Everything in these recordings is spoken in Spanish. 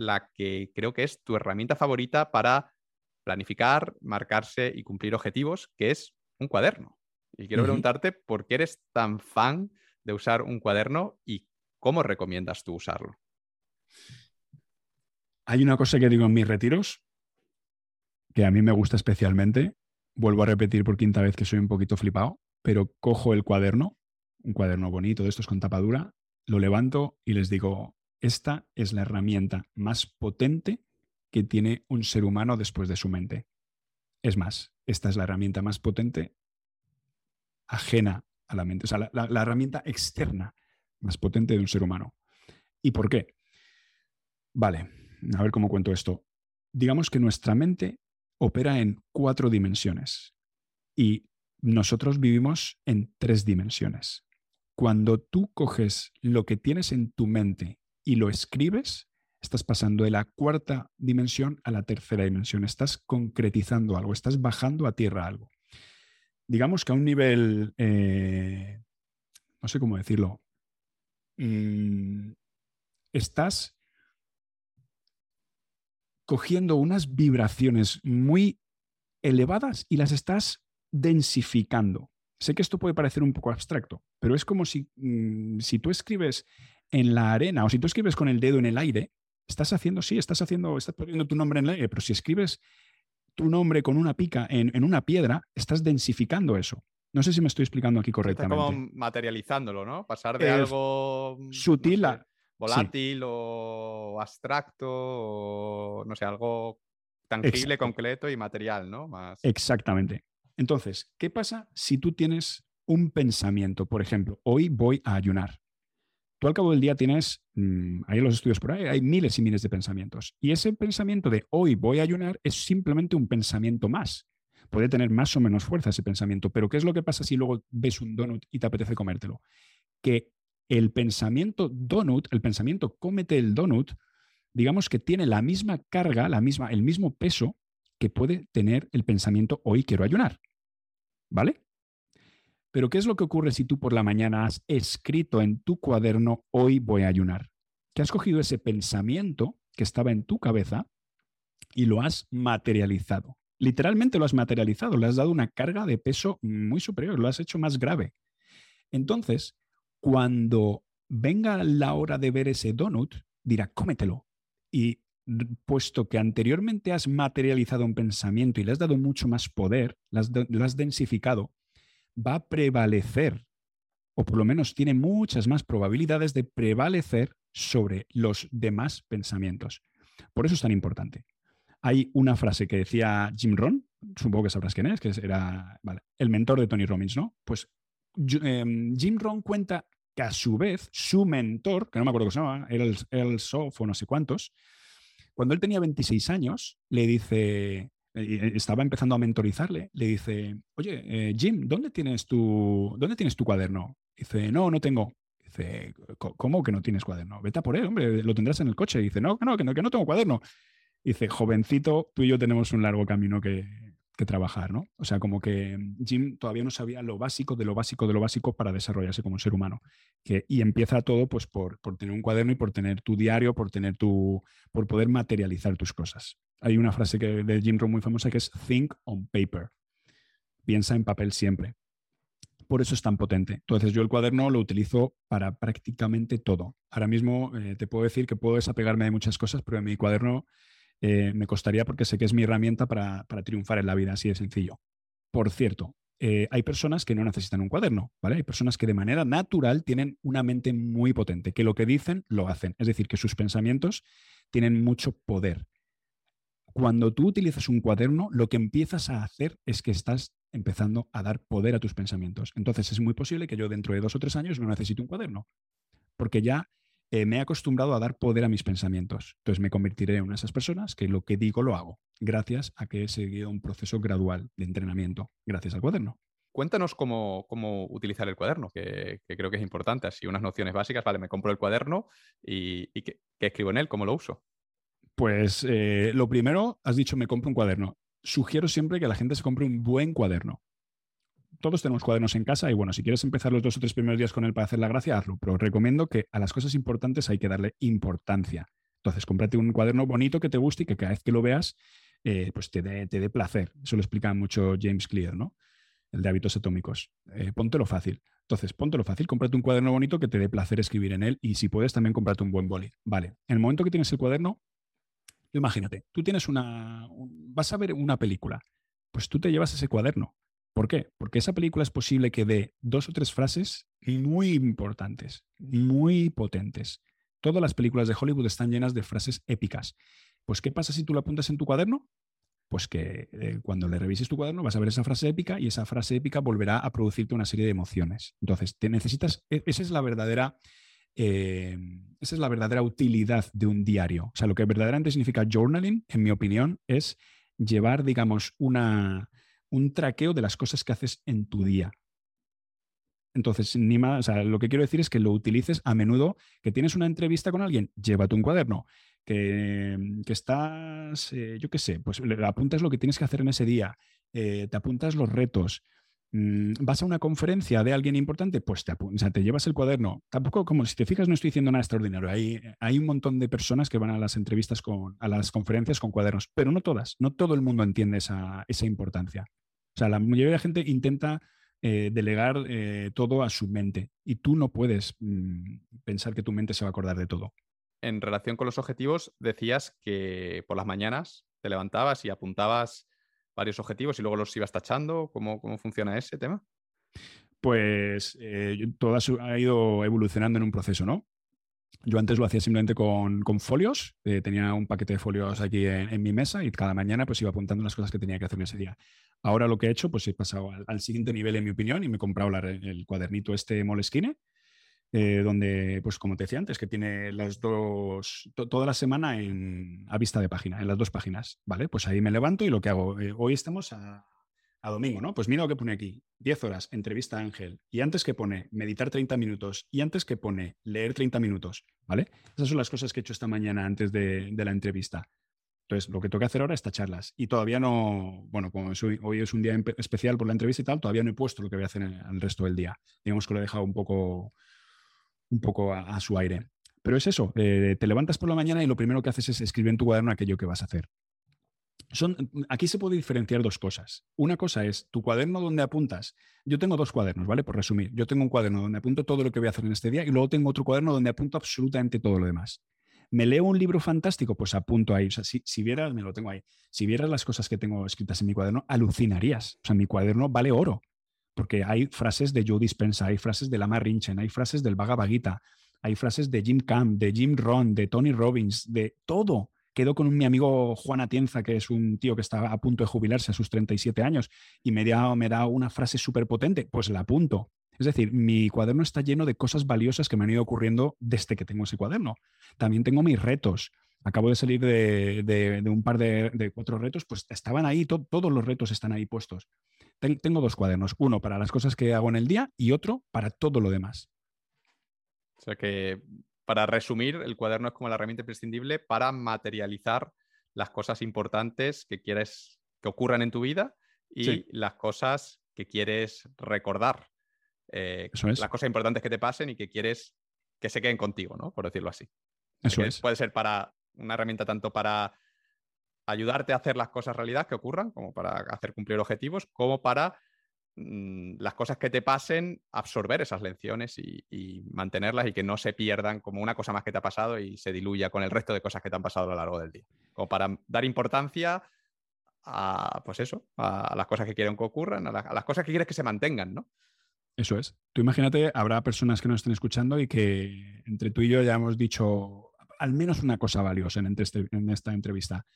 la que creo que es tu herramienta favorita para planificar, marcarse y cumplir objetivos, que es un cuaderno. Y quiero preguntarte por qué eres tan fan de usar un cuaderno y cómo recomiendas tú usarlo. Hay una cosa que digo en mis retiros que a mí me gusta especialmente. Vuelvo a repetir por quinta vez que soy un poquito flipado, pero cojo el cuaderno, un cuaderno bonito de estos con tapadura, lo levanto y les digo, esta es la herramienta más potente que tiene un ser humano después de su mente. Es más, esta es la herramienta más potente ajena a la mente, o sea, la, herramienta externa más potente de un ser humano. ¿Y por qué? Vale, a ver cómo cuento esto. Digamos que nuestra mente opera en cuatro dimensiones y nosotros vivimos en tres dimensiones. Cuando tú coges lo que tienes en tu mente y lo escribes, estás pasando de la cuarta dimensión a la tercera dimensión, estás concretizando algo, estás bajando a tierra algo. Digamos que a un nivel, eh, no sé cómo decirlo, mm, estás cogiendo unas vibraciones muy elevadas y las estás densificando. Sé que esto puede parecer un poco abstracto, pero es como si, mm, si tú escribes en la arena o si tú escribes con el dedo en el aire, estás haciendo, sí, estás haciendo, estás poniendo tu nombre en el aire, pero si escribes tu nombre con una pica en, una piedra, estás densificando eso. No sé si me estoy explicando aquí correctamente. Está como materializándolo, ¿no? Pasar de algo sutil a volátil o abstracto o no sé, algo tangible, concreto y material, ¿no? Más... Exactamente. Entonces, ¿qué pasa si tú tienes un pensamiento? Por ejemplo, hoy voy a ayunar. Tú al cabo del día tienes, mm, hay los estudios por ahí, hay miles y miles de pensamientos. Y ese pensamiento de hoy voy a ayunar es simplemente un pensamiento más. Puede tener más o menos fuerza ese pensamiento, pero ¿qué es lo que pasa si luego ves un donut y te apetece comértelo? Que el pensamiento donut, el pensamiento cómete el donut, digamos que tiene la misma carga, la misma, el mismo peso que puede tener el pensamiento hoy quiero ayunar. ¿Vale? Pero ¿qué es lo que ocurre si tú por la mañana has escrito en tu cuaderno hoy voy a ayunar? Que has cogido ese pensamiento que estaba en tu cabeza y lo has materializado. Literalmente lo has materializado, le has dado una carga de peso muy superior, lo has hecho más grave. Entonces, cuando venga la hora de ver ese donut, dirá, cómetelo. Y puesto que anteriormente has materializado un pensamiento y le has dado mucho más poder, lo has, densificado, va a prevalecer, o por lo menos tiene muchas más probabilidades de prevalecer sobre los demás pensamientos. Por eso es tan importante. Hay una frase que decía Jim Rohn, supongo que sabrás quién es, que era el mentor de Tony Robbins, ¿no? Pues em, Jim Rohn cuenta que a su vez su mentor, que no me acuerdo cómo se llama, era el, el o no sé cuántos, cuando él tenía 26 años, le dice, eh, estaba empezando a mentorizarle, le dice, oye, eh, Jim, ¿dónde tienes, tu, ¿dónde tienes tu cuaderno? Dice, no, no tengo. Dice, ¿cómo que no tienes cuaderno? Vete a por él, hombre, lo tendrás en el coche. Dice, no, no, que no, que no tengo cuaderno. Dice, jovencito, tú y yo tenemos un largo camino que, que trabajar, ¿no? O sea, como que Jim todavía no sabía lo básico de lo básico de lo básico para desarrollarse como un ser humano. Que, y empieza todo pues por, por tener un cuaderno y por tener tu diario, por tener tu, por poder materializar tus cosas. Hay una frase que, de Jim Rohn muy famosa que es think on paper. Piensa en papel siempre. Por eso es tan potente. Entonces yo el cuaderno lo utilizo para prácticamente todo. Ahora mismo eh, te puedo decir que puedo desapegarme de muchas cosas, pero en mi cuaderno eh, me costaría porque sé que es mi herramienta para, triunfar en la vida, así de sencillo. Por cierto, eh, hay personas que no necesitan un cuaderno, ¿vale? Hay personas que de manera natural tienen una mente muy potente, que lo que dicen lo hacen, es decir, que sus pensamientos tienen mucho poder. Cuando tú utilizas un cuaderno, lo que empiezas a hacer es que estás empezando a dar poder a tus pensamientos. Entonces es muy posible que yo dentro de dos o tres años no necesite un cuaderno, porque ya eh, me he acostumbrado a dar poder a mis pensamientos. Entonces me convertiré en una de esas personas que lo que digo lo hago, gracias a que he seguido un proceso gradual de entrenamiento, gracias al cuaderno. Cuéntanos cómo, utilizar el cuaderno, que, creo que es importante. Así unas nociones básicas, vale, me compro el cuaderno y, ¿qué, escribo en él? ¿Cómo lo uso? Pues eh, lo primero, has dicho, me compro un cuaderno. Sugiero siempre que la gente se compre un buen cuaderno todos tenemos cuadernos en casa y bueno, si quieres empezar los dos o tres primeros días con él para hacer la gracia, hazlo, pero recomiendo que a las cosas importantes hay que darle importancia. Entonces, cómprate un cuaderno bonito que te guste y que cada vez que lo veas, eh, pues te dé, placer. Eso lo explica mucho James Clear, ¿no? El de hábitos atómicos. Eh, póntelo fácil. Entonces, póntelo fácil, cómprate un cuaderno bonito que te dé placer escribir en él y si puedes también cómprate un buen boli. Vale, en el momento que tienes el cuaderno, imagínate, tú tienes una, vas a ver una película, pues tú te llevas ese cuaderno. ¿Por qué? Porque esa película es posible que dé dos o tres frases muy importantes, muy potentes. Todas las películas de Hollywood están llenas de frases épicas. Pues, ¿qué pasa si tú lo apuntas en tu cuaderno? Pues que eh, cuando le revises tu cuaderno vas a ver esa frase épica y esa frase épica volverá a producirte una serie de emociones. Entonces, te necesitas, e, esa es la verdadera, eh, esa es la verdadera utilidad de un diario. O sea, lo que verdaderamente significa journaling, en mi opinión, es llevar, digamos, una, un traqueo de las cosas que haces en tu día. Entonces, ni más, o sea, lo que quiero decir es que lo utilices a menudo, que tienes una entrevista con alguien, llévate un cuaderno, que, estás, eh, yo qué sé, pues le apuntas lo que tienes que hacer en ese día, eh, te apuntas los retos, vas a una conferencia de alguien importante, pues te, o sea, te llevas el cuaderno. Tampoco, como si te fijas, no estoy diciendo nada extraordinario. Hay, hay un montón de personas que van a las entrevistas, con, a las conferencias con cuadernos, pero no todas, no todo el mundo entiende esa, esa importancia. O sea, la mayoría de la gente intenta eh, delegar eh, todo a su mente y tú no puedes mm, pensar que tu mente se va a acordar de todo. En relación con los objetivos, decías que por las mañanas te levantabas y apuntabas varios objetivos y luego los ibas tachando. ¿Cómo, cómo funciona ese tema? Pues eh, todo ha ido evolucionando en un proceso, ¿no? Yo antes lo hacía simplemente con, folios, eh, tenía un paquete de folios aquí en, mi mesa y cada mañana pues iba apuntando las cosas que tenía que hacer ese día. Ahora lo que he hecho, pues he pasado al, siguiente nivel en mi opinión y me he comprado el cuadernito este Moleskine, eh, donde, pues como te decía antes, que tiene las dos, toda la semana en, a vista de página, en las dos páginas, ¿vale? Pues ahí me levanto y lo que hago, eh, hoy estamos a a domingo, ¿no? Pues mira lo que pone aquí, 10 horas, entrevista a Ángel, y antes que pone meditar 30 minutos, y antes que pone leer 30 minutos, ¿vale? Esas son las cosas que he hecho esta mañana antes de, la entrevista. Entonces, lo que tengo que hacer ahora es tacharlas. Y todavía no, bueno, como hoy, es un día especial por la entrevista y tal, todavía no he puesto lo que voy a hacer en el resto del día. Digamos que lo he dejado un poco, un poco a, su aire. Pero es eso, eh, te levantas por la mañana y lo primero que haces es escribir en tu cuaderno aquello que vas a hacer. Son, aquí se puede diferenciar dos cosas. Una cosa es tu cuaderno donde apuntas. Yo tengo dos cuadernos, ¿vale? Por resumir, yo tengo un cuaderno donde apunto todo lo que voy a hacer en este día y luego tengo otro cuaderno donde apunto absolutamente todo lo demás. ¿Me leo un libro fantástico? Pues apunto ahí. O sea, si, si, vieras, me lo tengo ahí. Si vieras las cosas que tengo escritas en mi cuaderno, alucinarías. O sea, mi cuaderno vale oro. Porque hay frases de Joe Dispenza, hay frases de Lama Rinchen, hay frases del Bhagavad Gita, hay frases de Jim Camp, de Jim Ron, de Tony Robbins, de todo quedo con mi amigo Juan Atienza, que es un tío que está a punto de jubilarse a sus 37 años, y me da, me una frase súper potente, pues la apunto. Es decir, mi cuaderno está lleno de cosas valiosas que me han ido ocurriendo desde que tengo ese cuaderno. También tengo mis retos. Acabo de salir de, un par de, cuatro retos, pues estaban ahí, todos los retos están ahí puestos. Tengo dos cuadernos, uno para las cosas que hago en el día y otro para todo lo demás. O sea que para resumir, el cuaderno es como la herramienta imprescindible para materializar las cosas importantes que quieres que ocurran en tu vida y las cosas que quieres recordar. Eh, las cosas importantes que te pasen y que quieres que se queden contigo, ¿no? Por decirlo así. Eso es. Puede ser para una herramienta tanto para ayudarte a hacer las cosas realidad que ocurran, como para hacer cumplir objetivos, como para Mm, las cosas que te pasen, absorber esas lecciones y, mantenerlas y que no se pierdan como una cosa más que te ha pasado y se diluya con el resto de cosas que te han pasado a lo largo del día. Como para dar importancia a, pues eso, a, las cosas que quieren que ocurran, a, las cosas que quieres que se mantengan, ¿no? Eso es. Tú imagínate, habrá personas que nos estén escuchando y que entre tú y yo ya hemos dicho al menos una cosa valiosa en este, esta entrevista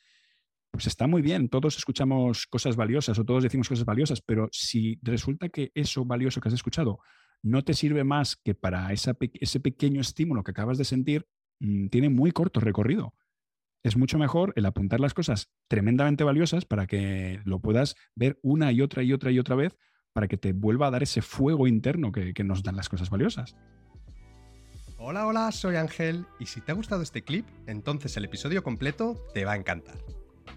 pues está muy bien, todos escuchamos cosas valiosas o todos decimos cosas valiosas, pero si resulta que eso valioso que has escuchado no te sirve más que para ese pequeño estímulo que acabas de sentir, mm, tiene muy corto recorrido. Es mucho mejor el apuntar las cosas tremendamente valiosas para que lo puedas ver una y otra y otra y otra vez para que te vuelva a dar ese fuego interno que, que nos dan las cosas valiosas. Hola, hola, soy Ángel y si te ha gustado este clip, entonces el episodio completo te va a encantar.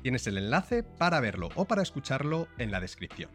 Tienes el enlace para verlo o para escucharlo en la descripción.